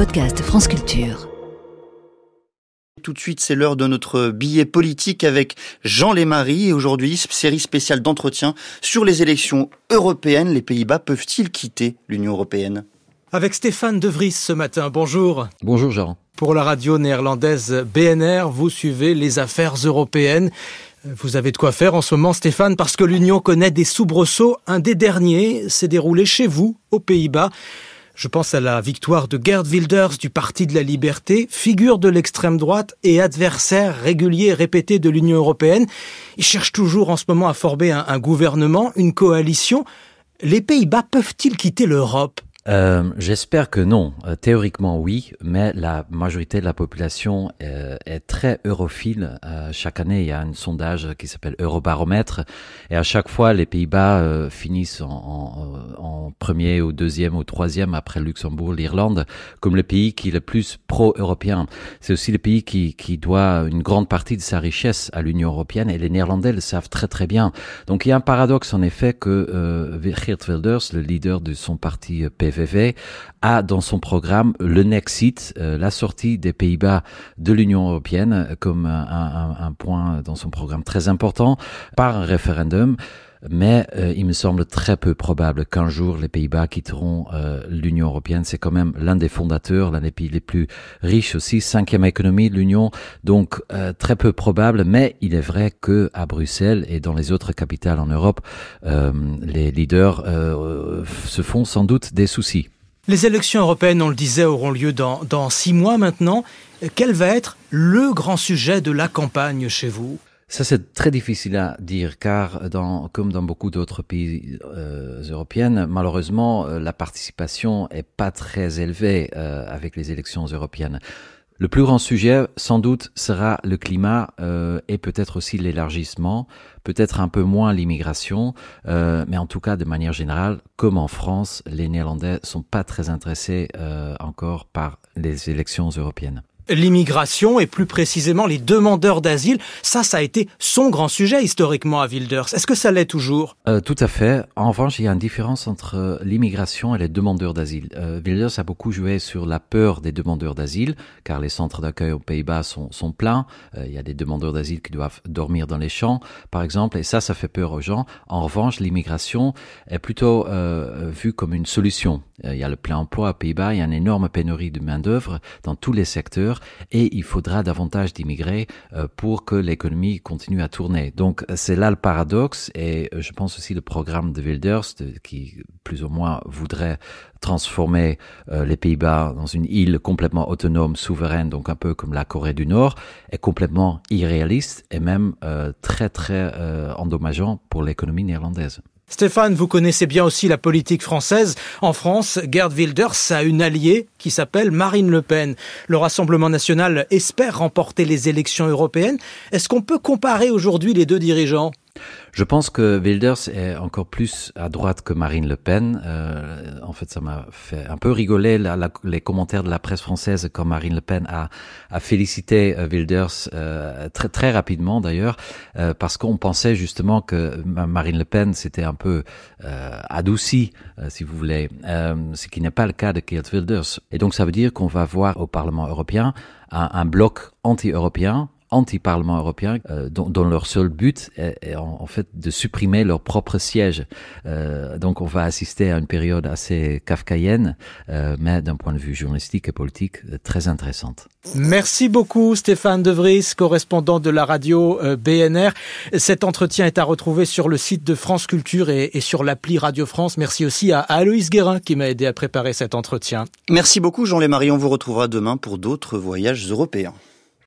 podcast France Culture. Tout de suite, c'est l'heure de notre billet politique avec Jean Lémarie. Et aujourd'hui, série spéciale d'entretien sur les élections européennes. Les Pays-Bas peuvent-ils quitter l'Union européenne? Avec Stéphane De Vries ce matin. Bonjour. Bonjour Jean. Pour la radio néerlandaise BNR, vous suivez les affaires européennes. Vous avez de quoi faire en ce moment, Stéphane, parce que l'Union connaît des soubresauts. Un des derniers s'est déroulé chez vous, aux Pays-Bas. Je pense à la victoire de Gerd Wilders du Parti de la Liberté, figure de l'extrême droite et adversaire régulier et répété de l'Union européenne. Il cherche toujours en ce moment à former un, un gouvernement, une coalition. Les Pays-Bas peuvent-ils quitter l'Europe? Euh, J'espère que non. Euh, théoriquement, oui, mais la majorité de la population euh, est très europhile. Euh, chaque année, il y a un sondage qui s'appelle Eurobaromètre, et à chaque fois, les Pays-Bas euh, finissent en, en, en, premier ou deuxième ou troisième après Luxembourg, l'Irlande, comme le pays qui est le plus pro-européen. C'est aussi le pays qui, qui doit une grande partie de sa richesse à l'Union européenne, et les Néerlandais le savent très très bien. Donc, il y a un paradoxe en effet que Geert Wilders, le leader de son parti PV, a dans son programme le Nexit, euh, la sortie des Pays-Bas de l'Union européenne, comme un, point dans son programme très important, par un référendum. Mais euh, il me semble très peu probable qu'un jour les Pays-Bas quitteront euh, l'Union européenne. C'est quand même l'un des fondateurs, l'un des pays les plus riches aussi, cinquième économie de l'Union, donc euh, très peu probable. Mais il est vrai que à Bruxelles et dans les autres capitales en Europe, euh, les leaders euh, se font sans doute des soucis. Les élections européennes, on le disait, auront lieu dans, dans six mois maintenant. Quel va être le grand sujet de la campagne chez vous? Ça, c'est très difficile à dire, car dans, comme dans beaucoup d'autres pays euh, européens, malheureusement, euh, la participation est pas très élevée euh, avec les élections européennes. Le plus grand sujet, sans doute, sera le climat euh, et peut-être aussi l'élargissement, peut-être un peu moins l'immigration, euh, mais en tout cas, de manière générale, comme en France, les Néerlandais sont pas très intéressés euh, encore par les élections européennes l'immigration et plus précisément les demandeurs d'asile. Ça, ça a été son grand sujet historiquement à Wilders. Est-ce que ça l'est toujours? Euh, Tout à fait. En revanche, il y a une différence entre l'immigration et les demandeurs d'asile. Euh, Wilders a beaucoup joué sur la peur des demandeurs d'asile, car les centres d'accueil aux Pays-Bas sont, sont pleins. Euh, il y a des demandeurs d'asile qui doivent dormir dans les champs, par exemple, et ça, ça fait peur aux gens. En revanche, l'immigration est plutôt euh, vue comme une solution. Euh, il y a le plein emploi aux Pays-Bas, il y a une énorme pénurie de main-d'œuvre dans tous les secteurs et il faudra davantage d'immigrés euh, pour que l'économie continue à tourner. Donc c'est là le paradoxe et euh, je pense aussi le programme de Wilders qui plus ou moins voudrait transformer euh, les Pays-Bas dans une île complètement autonome, souveraine, donc un peu comme la Corée du Nord, est complètement irréaliste et même très très endommageant pour l'économie néerlandaise. Stéphane, vous connaissez bien aussi la politique française. En France, Gerd Wilders a une alliée qui s'appelle Marine Le Pen. Le Rassemblement national espère remporter les élections européennes. Est-ce qu'on peut comparer aujourd'hui les deux dirigeants? Je pense que Wilders est encore plus à droite que Marine Le Pen. Euh, en fait, ça m'a fait un peu rigoler la, la, les commentaires de la presse française quand Marine Le Pen a, a félicité euh, Wilders euh, très très rapidement d'ailleurs, euh, parce qu'on pensait justement que Marine Le Pen s'était un peu euh, adoucie, euh, si vous voulez, ce qui n'est pas le cas de Geert Wilders. Et donc ça veut dire qu'on va voir au Parlement européen un, un bloc anti-européen anti-Parlement européen, euh, dont, dont, leur seul but est, est en, en, fait de supprimer leur propre siège. Euh, donc on va assister à une période assez kafkaïenne, euh, mais d'un point de vue journalistique et politique, euh, très intéressante. Merci beaucoup Stéphane De Vries, correspondant de la radio euh, BNR. Cet entretien est à retrouver sur le site de France Culture et, et sur l'appli Radio France. Merci aussi à, à Aloïs Guérin qui m'a aidé à préparer cet entretien. Merci beaucoup Jean Lémarie, on vous retrouvera demain pour d'autres voyages européens.